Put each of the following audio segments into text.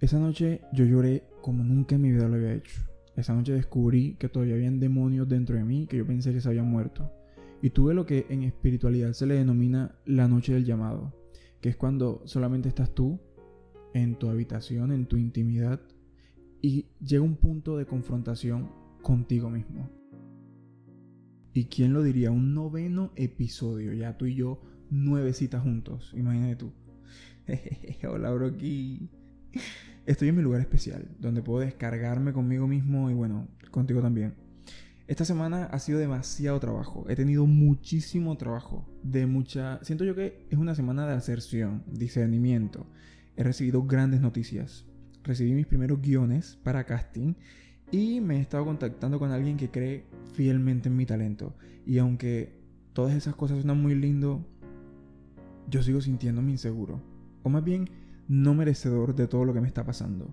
Esa noche yo lloré como nunca en mi vida lo había hecho. Esa noche descubrí que todavía habían demonios dentro de mí que yo pensé que se habían muerto. Y tuve lo que en espiritualidad se le denomina la noche del llamado, que es cuando solamente estás tú en tu habitación, en tu intimidad, y llega un punto de confrontación contigo mismo. ¿Y quién lo diría? Un noveno episodio, ya tú y yo, nueve citas juntos, imagínate tú. Hola, Brocky. Estoy en mi lugar especial, donde puedo descargarme conmigo mismo y bueno, contigo también. Esta semana ha sido demasiado trabajo. He tenido muchísimo trabajo. De mucha. Siento yo que es una semana de aserción, discernimiento. He recibido grandes noticias. Recibí mis primeros guiones para casting y me he estado contactando con alguien que cree fielmente en mi talento. Y aunque todas esas cosas suenan muy lindo, yo sigo sintiéndome inseguro. O más bien, no merecedor de todo lo que me está pasando.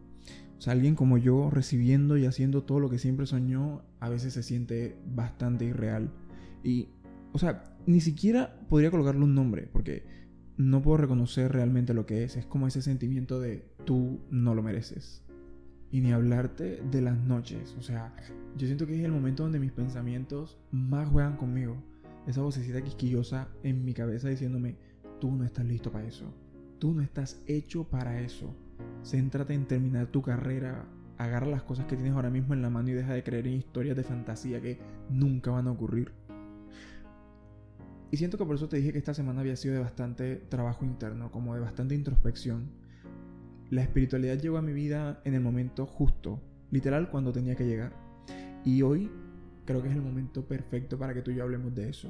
O sea, alguien como yo recibiendo y haciendo todo lo que siempre soñó, a veces se siente bastante irreal. Y, o sea, ni siquiera podría colocarle un nombre, porque no puedo reconocer realmente lo que es. Es como ese sentimiento de tú no lo mereces. Y ni hablarte de las noches. O sea, yo siento que es el momento donde mis pensamientos más juegan conmigo. Esa vocecita quisquillosa en mi cabeza diciéndome, tú no estás listo para eso Tú no estás hecho para eso. Céntrate en terminar tu carrera. Agarra las cosas que tienes ahora mismo en la mano y deja de creer en historias de fantasía que nunca van a ocurrir. Y siento que por eso te dije que esta semana había sido de bastante trabajo interno, como de bastante introspección. La espiritualidad llegó a mi vida en el momento justo, literal cuando tenía que llegar. Y hoy creo que es el momento perfecto para que tú y yo hablemos de eso.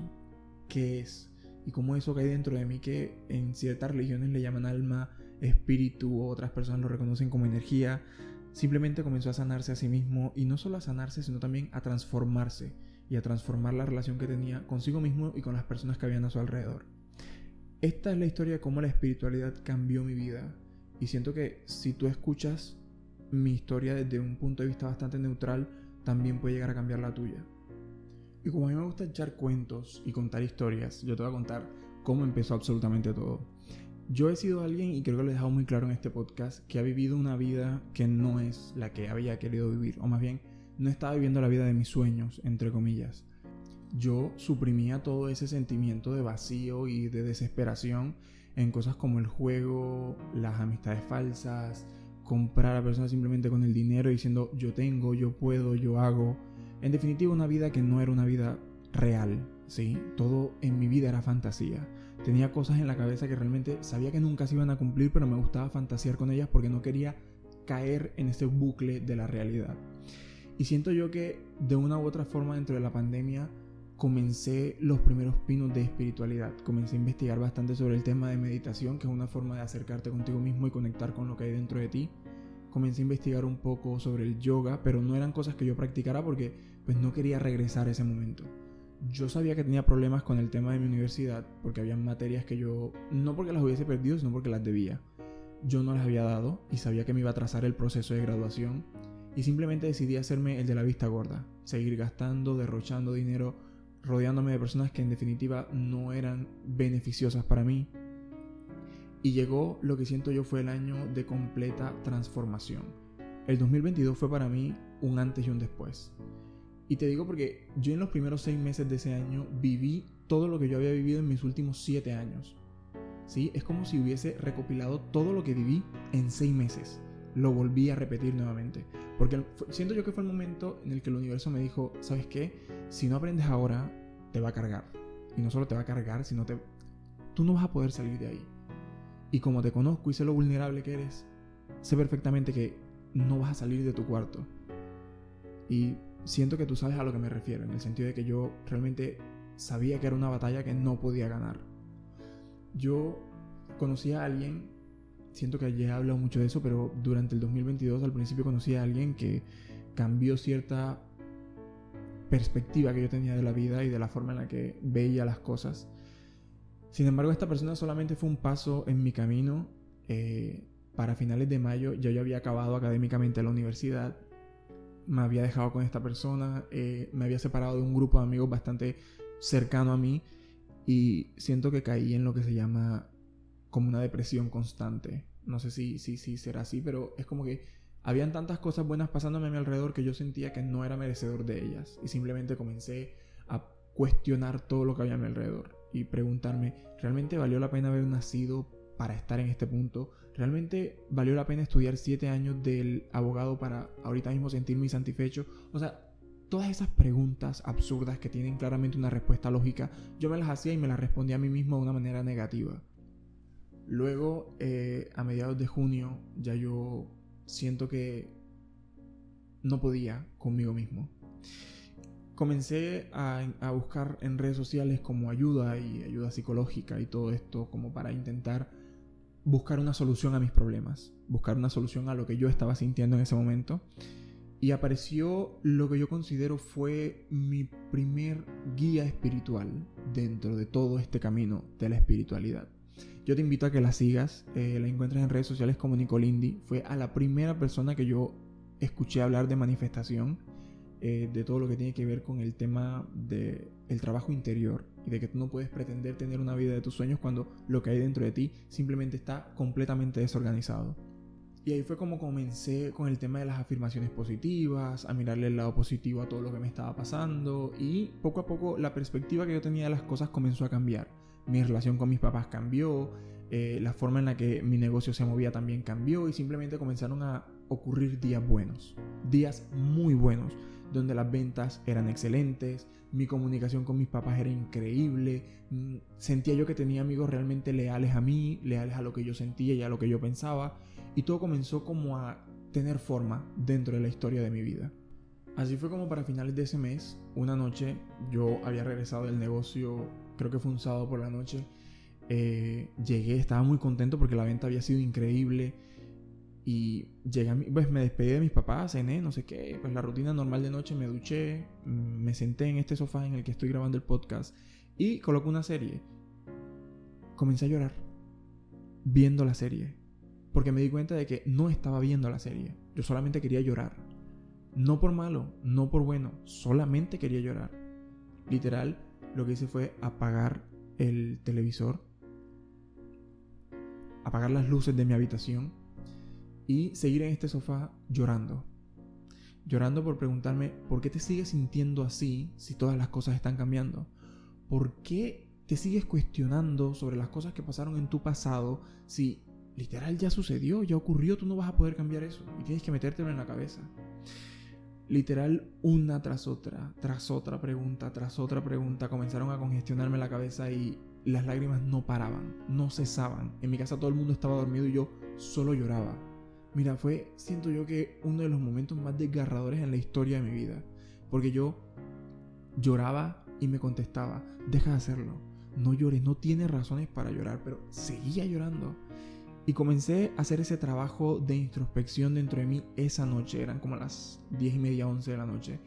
¿Qué es? Y cómo eso que hay dentro de mí que en ciertas religiones le llaman alma, espíritu otras personas lo reconocen como energía, simplemente comenzó a sanarse a sí mismo y no solo a sanarse, sino también a transformarse y a transformar la relación que tenía consigo mismo y con las personas que habían a su alrededor. Esta es la historia de cómo la espiritualidad cambió mi vida y siento que si tú escuchas mi historia desde un punto de vista bastante neutral, también puede llegar a cambiar la tuya. Y como a mí me gusta echar cuentos y contar historias, yo te voy a contar cómo empezó absolutamente todo. Yo he sido alguien, y creo que lo he dejado muy claro en este podcast, que ha vivido una vida que no es la que había querido vivir, o más bien, no estaba viviendo la vida de mis sueños, entre comillas. Yo suprimía todo ese sentimiento de vacío y de desesperación en cosas como el juego, las amistades falsas, comprar a personas simplemente con el dinero diciendo yo tengo, yo puedo, yo hago en definitiva, una vida que no era una vida real, ¿sí? Todo en mi vida era fantasía. Tenía cosas en la cabeza que realmente sabía que nunca se iban a cumplir, pero me gustaba fantasear con ellas porque no quería caer en ese bucle de la realidad. Y siento yo que de una u otra forma dentro de la pandemia comencé los primeros pinos de espiritualidad. Comencé a investigar bastante sobre el tema de meditación, que es una forma de acercarte contigo mismo y conectar con lo que hay dentro de ti comencé a investigar un poco sobre el yoga, pero no eran cosas que yo practicara porque pues no quería regresar a ese momento. Yo sabía que tenía problemas con el tema de mi universidad porque había materias que yo no porque las hubiese perdido, sino porque las debía. Yo no las había dado y sabía que me iba a trazar el proceso de graduación y simplemente decidí hacerme el de la vista gorda, seguir gastando, derrochando dinero, rodeándome de personas que en definitiva no eran beneficiosas para mí, y llegó lo que siento yo fue el año de completa transformación. El 2022 fue para mí un antes y un después. Y te digo porque yo en los primeros seis meses de ese año viví todo lo que yo había vivido en mis últimos siete años. ¿Sí? Es como si hubiese recopilado todo lo que viví en seis meses. Lo volví a repetir nuevamente. Porque siento yo que fue el momento en el que el universo me dijo, ¿sabes qué? Si no aprendes ahora, te va a cargar. Y no solo te va a cargar, sino te... Tú no vas a poder salir de ahí. Y como te conozco y sé lo vulnerable que eres, sé perfectamente que no vas a salir de tu cuarto. Y siento que tú sabes a lo que me refiero, en el sentido de que yo realmente sabía que era una batalla que no podía ganar. Yo conocí a alguien, siento que ya he hablado mucho de eso, pero durante el 2022 al principio conocí a alguien que cambió cierta perspectiva que yo tenía de la vida y de la forma en la que veía las cosas. Sin embargo, esta persona solamente fue un paso en mi camino. Eh, para finales de mayo ya yo había acabado académicamente la universidad. Me había dejado con esta persona. Eh, me había separado de un grupo de amigos bastante cercano a mí. Y siento que caí en lo que se llama como una depresión constante. No sé si, si, si será así, pero es como que habían tantas cosas buenas pasándome a mi alrededor que yo sentía que no era merecedor de ellas. Y simplemente comencé a cuestionar todo lo que había a mi alrededor y preguntarme, ¿realmente valió la pena haber nacido para estar en este punto? ¿Realmente valió la pena estudiar siete años del abogado para ahorita mismo sentirme insatisfecho? O sea, todas esas preguntas absurdas que tienen claramente una respuesta lógica, yo me las hacía y me las respondía a mí mismo de una manera negativa. Luego, eh, a mediados de junio, ya yo siento que no podía conmigo mismo. Comencé a, buscar en redes sociales como ayuda y ayuda psicológica y todo esto como para intentar buscar una solución a mis problemas, buscar una solución a lo que yo estaba sintiendo en ese momento y apareció lo que yo considero fue mi primer guía espiritual dentro de todo este camino de la espiritualidad. Yo te invito a que la sigas, eh, la encuentres en redes sociales como Nicolindi. Fue a la primera persona que yo escuché hablar de manifestación, eh, de todo lo que tiene que ver con el tema del el trabajo interior y de que tú no puedes pretender tener una vida de tus sueños cuando lo que hay dentro de ti simplemente está completamente desorganizado. Y ahí fue como comencé con el tema de las afirmaciones positivas, a mirarle el lado positivo a todo lo que me estaba pasando y poco a poco la perspectiva que yo tenía de las cosas comenzó a cambiar. Mi relación con mis papás cambió, eh, la forma en la que mi negocio se movía también cambió y simplemente comenzaron a ocurrir días buenos, días muy buenos, donde las ventas eran excelentes, mi comunicación con mis papás era increíble, mm, sentía yo que tenía amigos realmente leales a mí, leales a lo que yo sentía y a lo que yo pensaba y todo comenzó como a tener forma dentro de la historia de mi vida. Así fue como para finales de ese mes, una noche, yo había regresado del negocio, creo que fue un sábado por la noche, eh, llegué, estaba muy contento porque la venta había sido increíble y llegué a pues me despedí de mis papás, cené, no sé qué, pues la rutina normal de noche, me duché, mm, me senté en este sofá en el que estoy grabando el podcast y coloqué una serie. Comencé a llorar viendo la serie porque me di cuenta de que no estaba viendo la serie. Yo solamente quería llorar. No por malo, no por bueno, solamente quería llorar. Literal, lo que hice fue apagar el televisor, apagar las luces de mi habitación y seguir en este sofá llorando. Llorando por preguntarme, ¿por qué te sigues sintiendo así si todas las cosas están cambiando? ¿Por qué te sigues cuestionando sobre las cosas que pasaron en tu pasado si literal ya sucedió, ya ocurrió, tú no vas a poder cambiar eso y tienes que metértelo en la cabeza. Literal, una tras otra, tras otra pregunta, tras otra pregunta, comenzaron a congestionarme la cabeza y las lágrimas no paraban, no cesaban. En mi casa todo el mundo estaba dormido y yo solo lloraba. Mira, fue, siento yo que uno de los momentos más desgarradores en la historia de mi vida. Porque yo lloraba y me contestaba, deja de hacerlo, no llores, no tienes razones para llorar, pero seguía llorando. Y comencé a hacer ese trabajo de introspección dentro de mí esa noche. Eran como las 10 y media, 11 de la noche.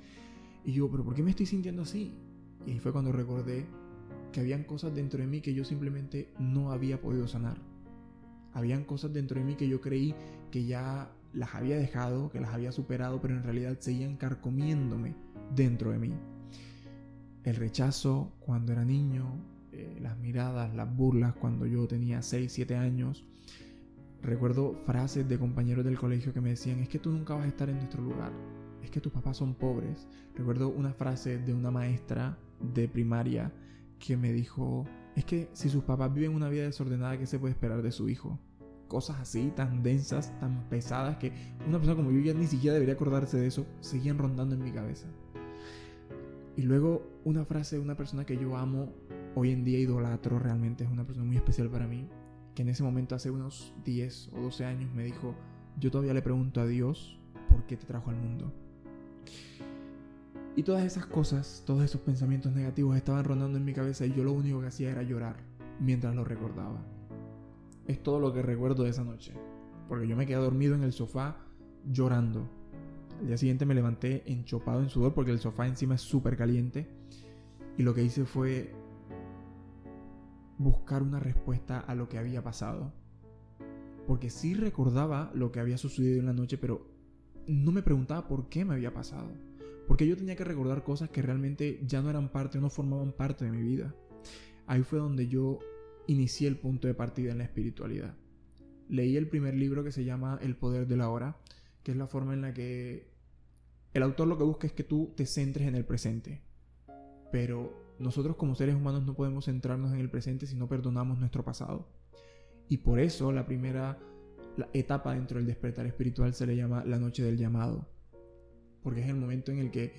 Y yo, ¿pero por qué me estoy sintiendo así? Y fue cuando recordé que habían cosas dentro de mí que yo simplemente no había podido sanar. Habían cosas dentro de mí que yo creí que ya las había dejado, que las había superado, pero en realidad seguían carcomiéndome dentro de mí. El rechazo cuando era niño, eh, las miradas, las burlas cuando yo tenía 6, 7 años, Recuerdo frases de compañeros del colegio que me decían, es que tú nunca vas a estar en nuestro lugar, es que tus papás son pobres. Recuerdo una frase de una maestra de primaria que me dijo, es que si sus papás viven una vida desordenada, ¿qué se puede esperar de su hijo? Cosas así, tan densas, tan pesadas, que una persona como yo ya ni siquiera debería acordarse de eso, seguían rondando en mi cabeza. Y luego una frase de una persona que yo amo, hoy en día idolatro, realmente es una persona muy especial para mí, que en ese momento hace unos 10 o 12 años me dijo, yo todavía le pregunto a Dios por qué te trajo al mundo. Y todas esas cosas, todos esos pensamientos negativos estaban rondando en mi cabeza y yo lo único que hacía era llorar mientras lo recordaba. Es todo lo que recuerdo de esa noche, porque yo me quedé dormido en el sofá llorando. Al día siguiente me levanté enchopado en sudor porque el sofá encima es súper caliente y lo que hice fue buscar una respuesta a lo que había pasado. Porque sí recordaba lo que había sucedido en la noche, pero no me preguntaba por qué me había pasado. Porque yo tenía que recordar cosas que realmente ya no eran parte, no formaban parte de mi vida. Ahí fue donde yo inicié el punto de partida en la espiritualidad. leí el primer libro que se llama El poder de la hora, que es la forma en la que el autor lo que busca es que tú te centres en el presente. Pero nosotros como seres humanos no podemos centrarnos en el presente si no perdonamos nuestro pasado. Y por eso la primera etapa dentro del despertar espiritual se le llama la noche del llamado. Porque es el momento en el que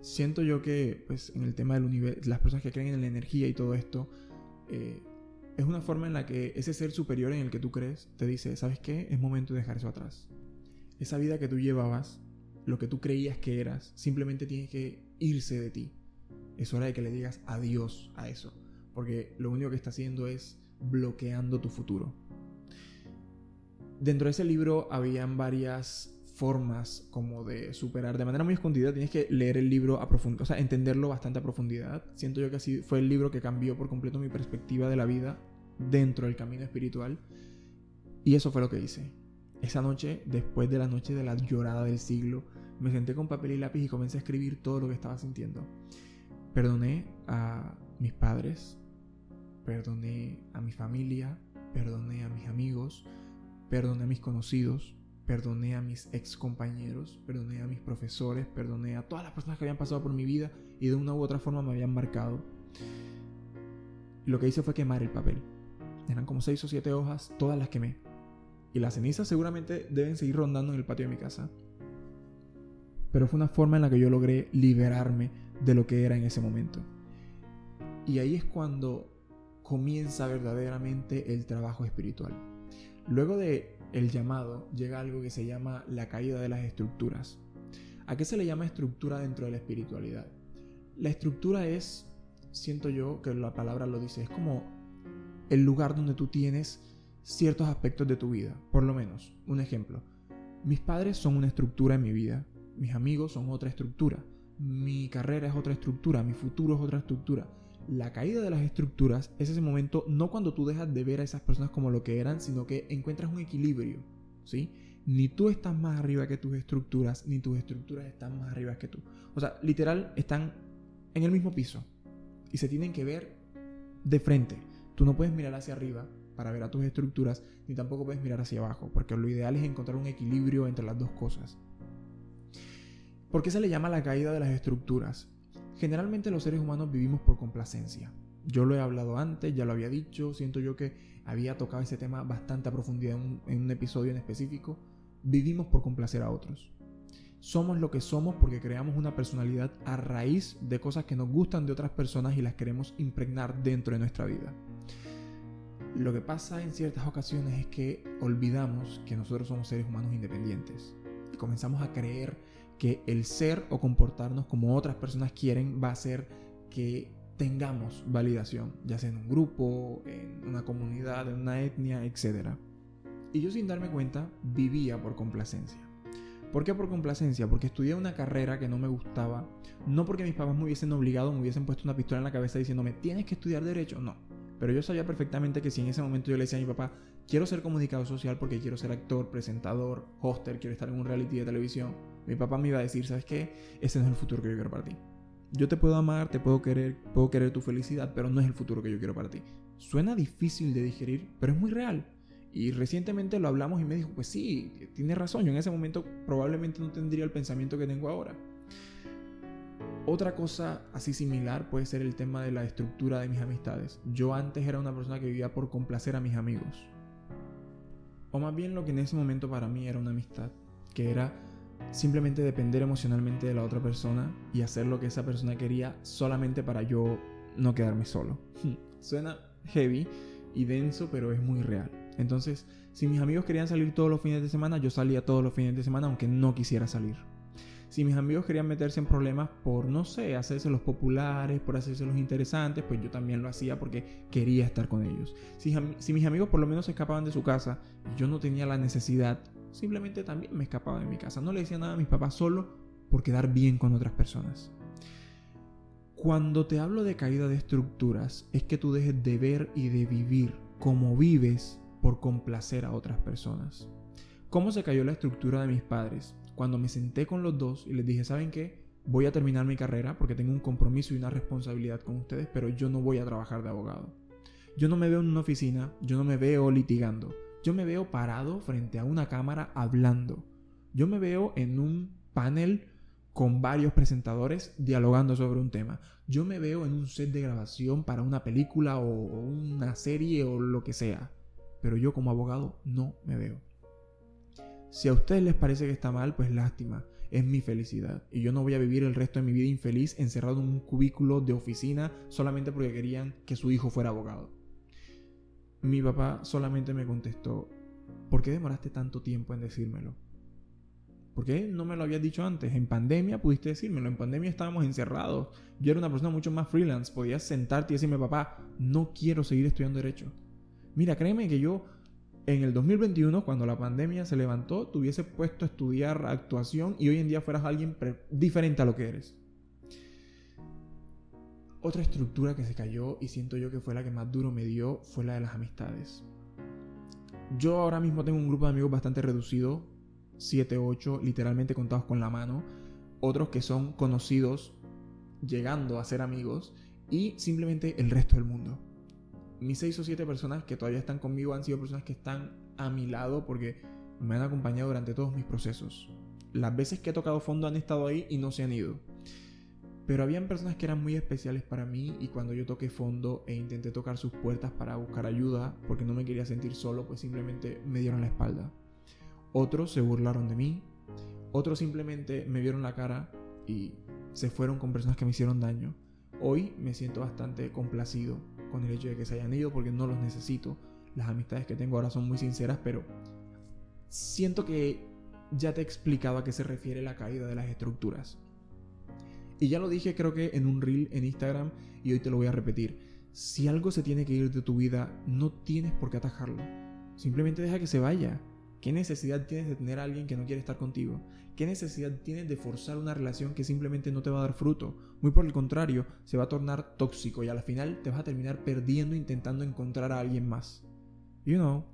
siento yo que, pues, en el tema del universo, las personas que creen en la energía y todo esto, eh, es una forma en la que ese ser superior en el que tú crees te dice, ¿sabes qué? Es momento de dejar eso atrás. Esa vida que tú llevabas, lo que tú creías que eras, simplemente tiene que irse de ti. Es hora de que le digas adiós a eso, porque lo único que está haciendo es bloqueando tu futuro. Dentro de ese libro habían varias formas como de superar de manera muy escondida. Tienes que leer el libro a profundidad, o sea, entenderlo bastante a profundidad. Siento yo que así fue el libro que cambió por completo mi perspectiva de la vida dentro del camino espiritual. Y eso fue lo que hice. Esa noche, después de la noche de la llorada del siglo, me senté con papel y lápiz y comencé a escribir todo lo que estaba sintiendo. Perdoné a mis padres, perdoné a mi familia, perdoné a mis amigos, perdoné a mis conocidos, perdoné a mis ex compañeros, perdoné a mis profesores, perdoné a todas las personas que habían pasado por mi vida y de una u otra forma me habían marcado. lo que hice fue quemar el papel. Eran como seis o siete hojas, todas las quemé. Y las cenizas seguramente deben seguir rondando en el patio de mi casa. Pero fue una forma en la que yo logré liberarme de lo que era en ese momento. Y ahí es cuando comienza verdaderamente el trabajo espiritual. Luego de el llamado llega algo que se llama la caída de las estructuras. ¿A qué se le llama estructura dentro de la espiritualidad? La estructura es, siento yo que la palabra lo dice, es como el lugar donde tú tienes ciertos aspectos de tu vida. Por lo menos, un ejemplo. Mis padres son una estructura en mi vida, mis amigos son otra estructura, mi carrera es otra estructura, mi futuro es otra estructura la caída de las estructuras es ese momento no cuando tú dejas de ver a esas personas como lo que eran, sino que encuentras un equilibrio, ¿sí? Ni tú estás más arriba que tus estructuras, ni tus estructuras están más arriba que tú. O sea, literal, están en el mismo piso y se tienen que ver de frente. Tú no puedes mirar hacia arriba para ver a tus estructuras, ni tampoco puedes mirar hacia abajo, porque lo ideal es encontrar un equilibrio entre las dos cosas. ¿Por qué se le llama la caída de las estructuras? Generalmente los seres humanos vivimos por complacencia. Yo lo he hablado antes, ya lo había dicho, siento yo que había tocado ese tema bastante a profundidad en un, episodio en específico. Vivimos por complacer a otros. Somos lo que somos porque creamos una personalidad a raíz de cosas que nos gustan de otras personas y las queremos impregnar dentro de nuestra vida. Lo que pasa en ciertas ocasiones es que olvidamos que nosotros somos seres humanos independientes y comenzamos a creer que el ser o comportarnos como otras personas quieren va a hacer que tengamos validación, ya sea en un grupo, en una comunidad, en una etnia, etc. Y yo sin darme cuenta vivía por complacencia. ¿Por qué por complacencia? Porque estudié una carrera que no me gustaba, no porque mis papás me hubiesen obligado, me hubiesen puesto una pistola en la cabeza diciéndome, tienes que estudiar derecho, no. Pero yo sabía perfectamente que si en ese momento yo le decía a mi papá, quiero ser comunicador social porque quiero ser actor, presentador, hoster, quiero estar en un reality de televisión, mi papá me iba a decir, ¿sabes qué? Ese no es el futuro que yo quiero para ti. Yo te puedo amar, te puedo querer, puedo querer tu felicidad, pero no es el futuro que yo quiero para ti. Suena difícil de digerir, pero es muy real. Y recientemente lo hablamos y me dijo, pues sí, tiene razón, yo en ese momento probablemente no tendría el pensamiento que tengo ahora. Otra cosa así similar puede ser el tema de la estructura de mis amistades. Yo antes era una persona que vivía por complacer a mis amigos. O más bien lo que en ese momento para mí era una amistad, que era simplemente depender emocionalmente de la otra persona y hacer lo que esa persona quería solamente para yo no quedarme solo. Suena heavy y denso, pero es muy real. Entonces, si mis amigos querían salir todos los fines de semana, yo salía todos los fines de semana aunque no quisiera salir. Si mis amigos querían meterse en problemas por, no sé, hacerse los populares, por hacerse los interesantes, pues yo también lo hacía porque quería estar con ellos. Si, mis amigos por lo menos se escapaban de su casa, yo no tenía la necesidad Simplemente también me escapaba de mi casa. No le decía nada a mis papás solo por quedar bien con otras personas. Cuando te hablo de caída de estructuras, es que tú dejes de ver y de vivir como vives por complacer a otras personas. ¿Cómo se cayó la estructura de mis padres? Cuando me senté con los dos y les dije, ¿saben qué? Voy a terminar mi carrera porque tengo un compromiso y una responsabilidad con ustedes, pero yo no voy a trabajar de abogado. Yo no me veo en una oficina, yo no me veo litigando Yo me veo parado frente a una cámara hablando. Yo me veo en un panel con varios presentadores dialogando sobre un tema. Yo me veo en un set de grabación para una película o una serie o lo que sea. Pero yo como abogado no me veo. Si a ustedes les parece que está mal, pues lástima. Es mi felicidad. Y yo no voy a vivir el resto de mi vida infeliz encerrado en un cubículo de oficina solamente porque querían que su hijo fuera abogado. Mi papá solamente me contestó, ¿por qué demoraste tanto tiempo en decírmelo? ¿Por qué no me lo habías dicho antes? En pandemia pudiste decírmelo. En pandemia estábamos encerrados. Yo era una persona mucho más freelance. Podías sentarte y decirme, papá, no quiero seguir estudiando derecho. Mira, créeme que yo en el 2021, cuando la pandemia se levantó, te hubiese puesto a estudiar actuación y hoy en día fueras alguien diferente a lo que eres. Otra estructura que se cayó y siento yo que fue la que más duro me dio fue la de las amistades. Yo ahora mismo tengo un grupo de amigos bastante reducido, 7, 8, literalmente contados con la mano. Otros que son conocidos, llegando a ser amigos, y simplemente el resto del mundo mis seis o siete personas que todavía están conmigo han sido personas que están a mi lado porque me han acompañado durante todos mis procesos. Las veces que he tocado fondo han estado ahí y no se han ido. Pero habían personas que eran muy especiales para mí y cuando yo toqué fondo e intenté tocar sus puertas para buscar ayuda porque no me quería sentir solo, pues simplemente me dieron la espalda. Otros se burlaron de mí, otros simplemente me vieron la cara y se fueron con personas que me hicieron daño. Hoy me siento bastante complacido con el hecho de que se hayan ido porque no los necesito. Las amistades que tengo ahora son muy sinceras, pero siento que ya te he explicado a qué se refiere la caída de las estructuras. Y ya lo dije creo que en un reel en Instagram y hoy te lo voy a repetir. Si algo se tiene que ir de tu vida, no tienes por qué atajarlo. Simplemente deja que se vaya. ¿Qué necesidad tienes de tener a alguien que no quiere estar contigo? ¿Qué necesidad tienes de forzar una relación que simplemente no te va a dar fruto? Muy por el contrario, se va a tornar tóxico y a la final te vas a terminar perdiendo intentando encontrar a alguien más. You know,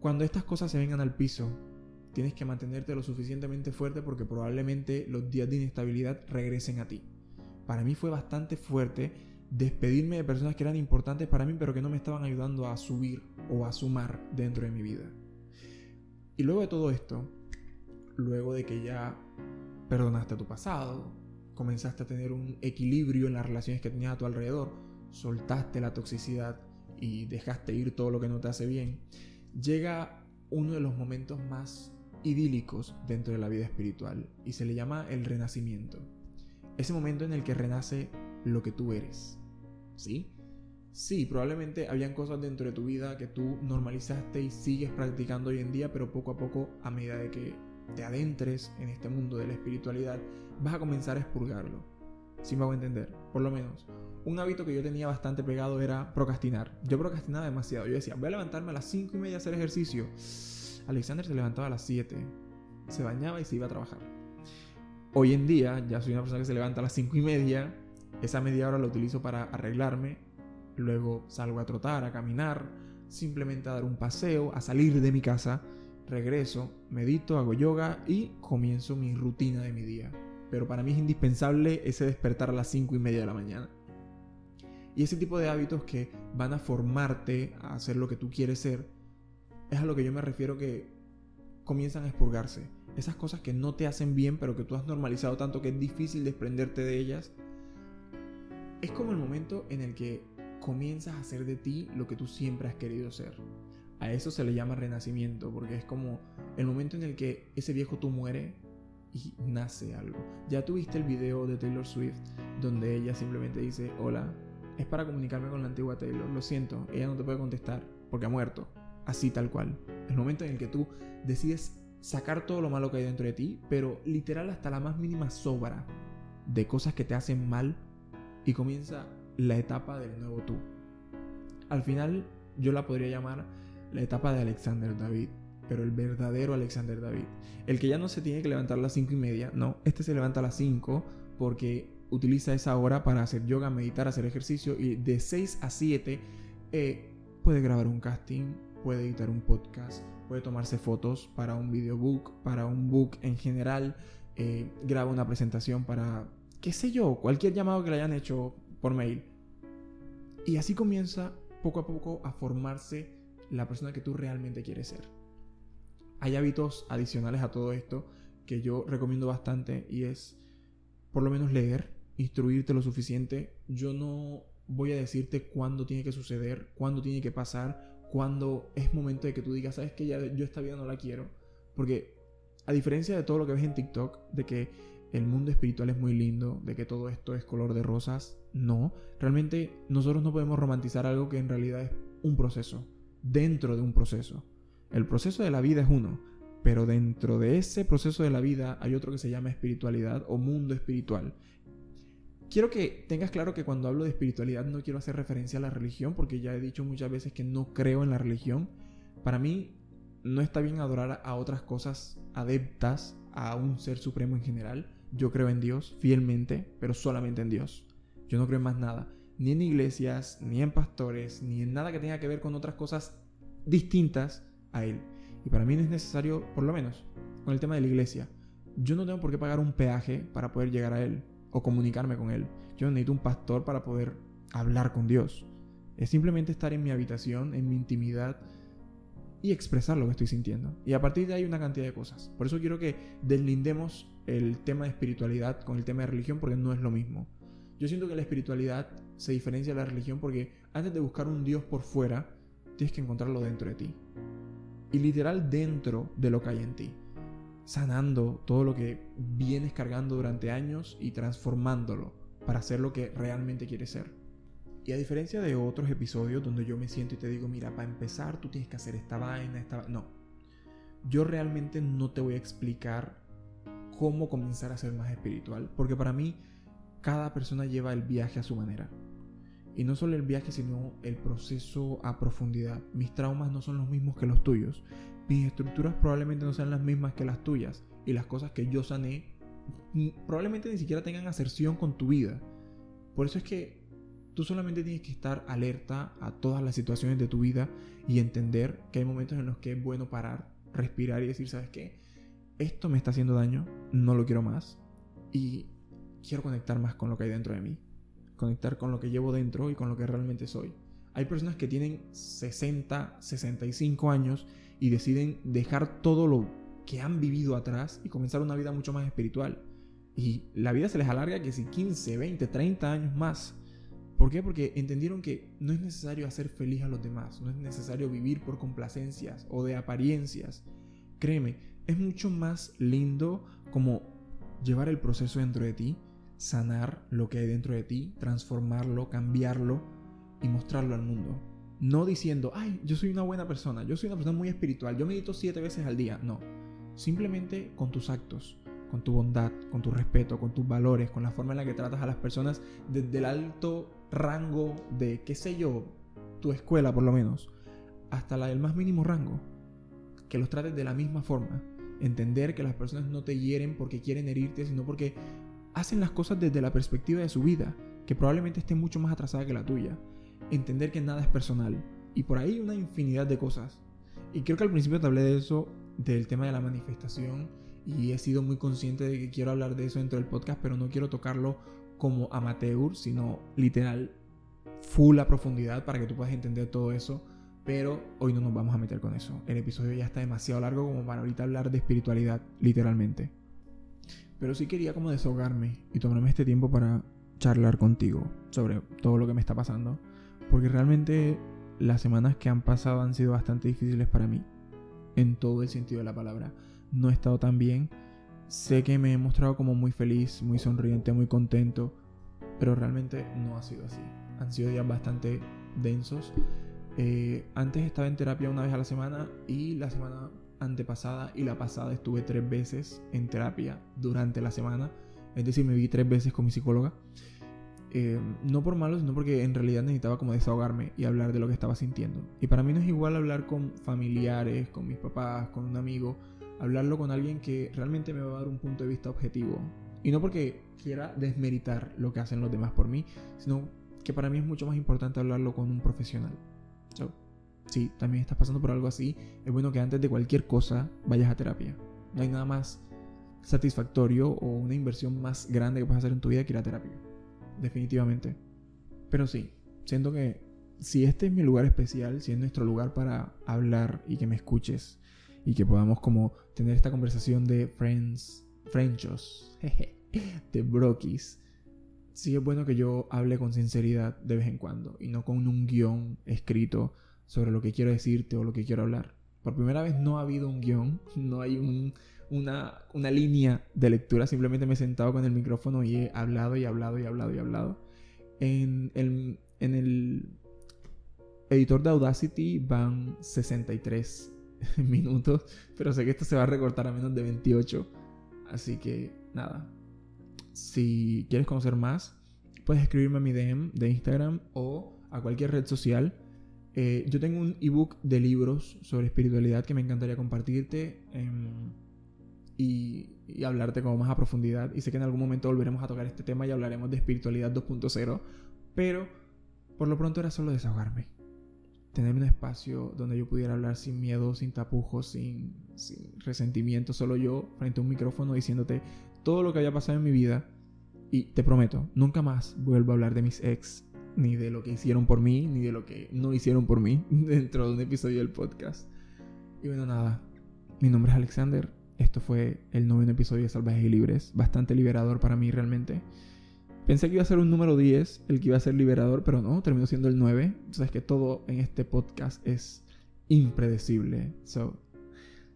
cuando estas cosas se vengan al piso, tienes que mantenerte lo suficientemente fuerte porque probablemente los días de inestabilidad regresen a ti. Para mí fue bastante fuerte despedirme de personas que eran importantes para mí pero que no me estaban ayudando a subir o a sumar dentro de mi vida. Y luego de todo esto, luego de que ya perdonaste tu pasado, comenzaste a tener un equilibrio en las relaciones que tenías a tu alrededor, soltaste la toxicidad y dejaste ir todo lo que no te hace bien, llega uno de los momentos más idílicos dentro de la vida espiritual y se le llama el renacimiento. Ese momento en el que renace lo que tú eres. ¿Sí? Sí, probablemente habían cosas dentro de tu vida que tú normalizaste y sigues practicando hoy en día, pero poco a poco, a medida de que te adentres en este mundo de la espiritualidad, vas a comenzar a expurgarlo. Si me hago entender, por lo menos. Un hábito que yo tenía bastante pegado era procrastinar. Yo procrastinaba demasiado. Yo decía, voy a levantarme a las 5 y media a hacer ejercicio. Alexander se levantaba a las 7, se bañaba y se iba a trabajar. Hoy en día ya soy una persona que se levanta a las 5 y media. Esa media hora la utilizo para arreglarme, Luego salgo a trotar, a caminar, simplemente a dar un paseo, a salir de mi casa. Regreso, medito, hago yoga y comienzo mi rutina de mi día. Pero para mí es indispensable ese despertar a las 5 y media de la mañana. Y ese tipo de hábitos que van a formarte a hacer lo que tú quieres ser, es a lo que yo me refiero que comienzan a expurgarse. Esas cosas que no te hacen bien, pero que tú has normalizado tanto que es difícil desprenderte de ellas. Es como el momento en el que comienzas a hacer de ti lo que tú siempre has querido ser. A eso se le llama renacimiento, porque es como el momento en el que ese viejo tú muere y nace algo. Ya tuviste el video de Taylor Swift donde ella simplemente dice, hola, es para comunicarme con la antigua Taylor, lo siento, ella no te puede contestar porque ha muerto. Así tal cual. El momento en el que tú decides sacar todo lo malo que hay dentro de ti, pero literal hasta la más mínima sobra de cosas que te hacen mal y comienza la etapa del nuevo tú. Al final yo la podría llamar la etapa de Alexander David, pero el verdadero Alexander David. El que ya no se tiene que levantar a las 5 y media, no, este se levanta a las 5 porque utiliza esa hora para hacer yoga, meditar, hacer ejercicio y de 6 a 7 eh, puede grabar un casting, puede editar un podcast, puede tomarse fotos para un videobook, para un book en general, eh, graba una presentación para, qué sé yo, cualquier llamado que le hayan hecho por mail. Y así comienza poco a poco a formarse la persona que tú realmente quieres ser. Hay hábitos adicionales a todo esto que yo recomiendo bastante y es por lo menos leer, instruirte lo suficiente. Yo no voy a decirte cuándo tiene que suceder, cuándo tiene que pasar, cuándo es momento de que tú digas, sabes que ya yo esta vida no la quiero. Porque a diferencia de todo lo que ves en TikTok, de que el mundo espiritual es muy lindo, de que todo esto es color de rosas, no. Realmente nosotros no podemos romantizar algo que en realidad es un proceso, dentro de un proceso. El proceso de la vida es uno, pero dentro de ese proceso de la vida hay otro que se llama espiritualidad o mundo espiritual. Quiero que tengas claro que cuando hablo de espiritualidad no quiero hacer referencia a la religión, porque ya he dicho muchas veces que no creo en la religión. Para mí no está bien adorar a otras cosas adeptas a un ser supremo en general. Yo creo en Dios fielmente, pero solamente en Dios. Yo no creo en más nada, ni en iglesias, ni en pastores, ni en nada que tenga que ver con otras cosas distintas a Él. Y para mí no es necesario, por lo menos, con el tema de la iglesia. Yo no tengo por qué pagar un peaje para poder llegar a Él o comunicarme con Él. Yo no necesito un pastor para poder hablar con Dios. Es simplemente estar en mi habitación, en mi intimidad y expresar lo que estoy sintiendo. Y a partir de ahí una cantidad de cosas. Por eso quiero que deslindemos el tema de espiritualidad con el tema de religión porque no es lo mismo. Yo siento que la espiritualidad se diferencia de la religión porque antes de buscar un Dios por fuera, tienes que encontrarlo dentro de ti y literal dentro de lo que hay en ti, sanando todo lo que vienes cargando durante años y transformándolo para ser lo que realmente quieres ser. Y a diferencia de otros episodios donde yo me siento y te digo, mira, para empezar tú tienes que hacer esta vaina, esta... No, yo realmente no te voy a explicar cómo comenzar a ser más espiritual, porque para mí cada persona lleva el viaje a su manera. Y no solo el viaje, sino el proceso a profundidad. Mis traumas no son los mismos que los tuyos. Mis estructuras probablemente no sean las mismas que las tuyas. Y las cosas que yo sané probablemente ni siquiera tengan aserción con tu vida. Por eso es que tú solamente tienes que estar alerta a todas las situaciones de tu vida y entender que hay momentos en los que es bueno parar, respirar y decir, ¿sabes qué? Esto me está haciendo daño, no lo quiero más y quiero conectar más con lo que hay dentro de mí conectar con lo que llevo dentro y con lo que realmente soy. Hay personas que tienen 60, 65 años y deciden dejar todo lo que han vivido atrás y comenzar una vida mucho más espiritual. Y la vida se les alarga que si 15, 20, 30 años más. ¿Por qué? Porque entendieron que no es necesario hacer feliz a los demás, no es necesario vivir por complacencias o de apariencias. Créeme, es mucho más lindo como llevar el proceso dentro de ti sanar lo que hay dentro de ti, transformarlo, cambiarlo y mostrarlo al mundo. No diciendo, ay, yo soy una buena persona, yo soy una persona muy espiritual, yo medito siete veces al día. No, simplemente con tus actos, con tu bondad, con tu respeto, con tus valores, con la forma en la que tratas a las personas desde el alto rango de, qué sé yo, tu escuela por lo menos, hasta la del más mínimo rango. Que los trates de la misma forma. Entender que las personas no te hieren porque quieren herirte, sino porque hacen las cosas desde la perspectiva de su vida, que probablemente esté mucho más atrasada que la tuya. Entender que nada es personal. Y por ahí una infinidad de cosas. Y creo que al principio te hablé de eso, del tema de la manifestación, y he sido muy consciente de que quiero hablar de eso dentro del podcast, pero no quiero tocarlo como amateur, sino literal, full a profundidad para que tú puedas entender todo eso. Pero hoy no nos vamos a meter con eso. El episodio ya está demasiado largo como para ahorita hablar de espiritualidad, literalmente. Pero sí quería como desahogarme y tomarme este tiempo para charlar contigo sobre todo lo que me está pasando. Porque realmente las semanas que han pasado han sido bastante difíciles para mí. En todo el sentido de la palabra. No he estado tan bien. Sé que me he mostrado como muy feliz, muy sonriente, muy contento. Pero realmente no ha sido así. Han sido días bastante densos. Eh, antes estaba en terapia una vez a la semana y la semana antepasada y la pasada estuve tres veces en terapia durante la semana. Es decir, me vi tres veces con mi psicóloga. Eh, no por malo, sino porque en realidad necesitaba como desahogarme y hablar de lo que estaba sintiendo. Y para mí no es igual hablar con familiares, con mis papás, con un amigo, hablarlo con alguien que realmente me va a dar un punto de vista objetivo. Y no porque quiera desmeritar lo que hacen los demás por mí, sino que para mí es mucho más importante hablarlo con un profesional si también estás pasando por algo así, es bueno que antes de cualquier cosa vayas a terapia. No hay nada más satisfactorio o una inversión más grande que puedas hacer en tu vida que ir a terapia. Definitivamente. Pero sí, siento que si este es mi lugar especial, si es nuestro lugar para hablar y que me escuches y que podamos como tener esta conversación de friends, frenchos, de brokis, sí es bueno que yo hable con sinceridad de vez en cuando y no con un guion escrito sobre lo que quiero decirte o lo que quiero hablar. Por primera vez no ha habido un guion, no hay una, línea de lectura, simplemente me he sentado con el micrófono y he hablado y hablado y hablado y hablado. En el, en el editor de Audacity van 63 minutos, pero sé que esto se va a recortar a menos de 28. Así que nada, si quieres conocer más, puedes escribirme a mi DM de Instagram o a cualquier red social. Eh, yo tengo un ebook de libros sobre espiritualidad que me encantaría compartirte em, y, y, hablarte como más a profundidad. Y sé que en algún momento volveremos a tocar este tema y hablaremos de espiritualidad 2.0. Pero por lo pronto era solo desahogarme. Tener un espacio donde yo pudiera hablar sin miedo, sin tapujos, sin, sin resentimiento, solo yo frente a un micrófono diciéndote todo lo que había pasado en mi vida. Y te prometo, nunca más vuelvo a hablar de mis ex, ni de lo que hicieron por mí, ni de lo que no hicieron por mí dentro de un episodio del podcast. Y bueno, nada, mi nombre es Alexander. Esto fue el noveno episodio de Salvajes y Libres, bastante liberador para mí realmente. Pensé que iba a ser un número 10, el que iba a ser liberador, pero no, terminó siendo el 9. Sabes que todo en este podcast es impredecible. So,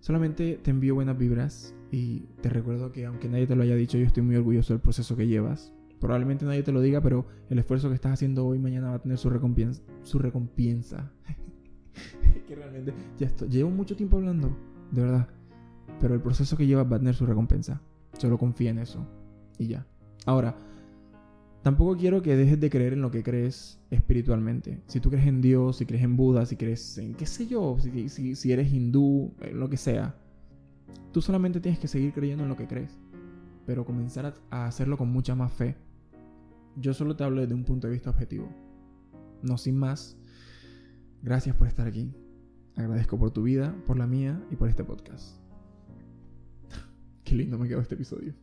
solamente te envío buenas vibras y te recuerdo que aunque nadie te lo haya dicho, yo estoy muy orgulloso del proceso que llevas. Probablemente nadie te lo diga, pero el esfuerzo que estás haciendo hoy mañana va a tener su recompensa. Su recompensa. que realmente ya estoy, llevo mucho tiempo hablando, de verdad. Pero el proceso que llevas va a tener su recompensa. Solo confía en eso. Y ya. Ahora, tampoco quiero que dejes de creer en lo que crees espiritualmente. Si tú crees en Dios, si crees en Buda, si crees en qué sé yo, si, si, si eres hindú, lo que sea Tú solamente tienes que seguir creyendo en lo que crees, pero comenzar a, hacerlo con mucha más fe. Yo solo te hablo desde un punto de vista objetivo. No sin más, gracias por estar aquí. Agradezco por tu vida, por la mía y por este podcast. Qué lindo me quedó este episodio.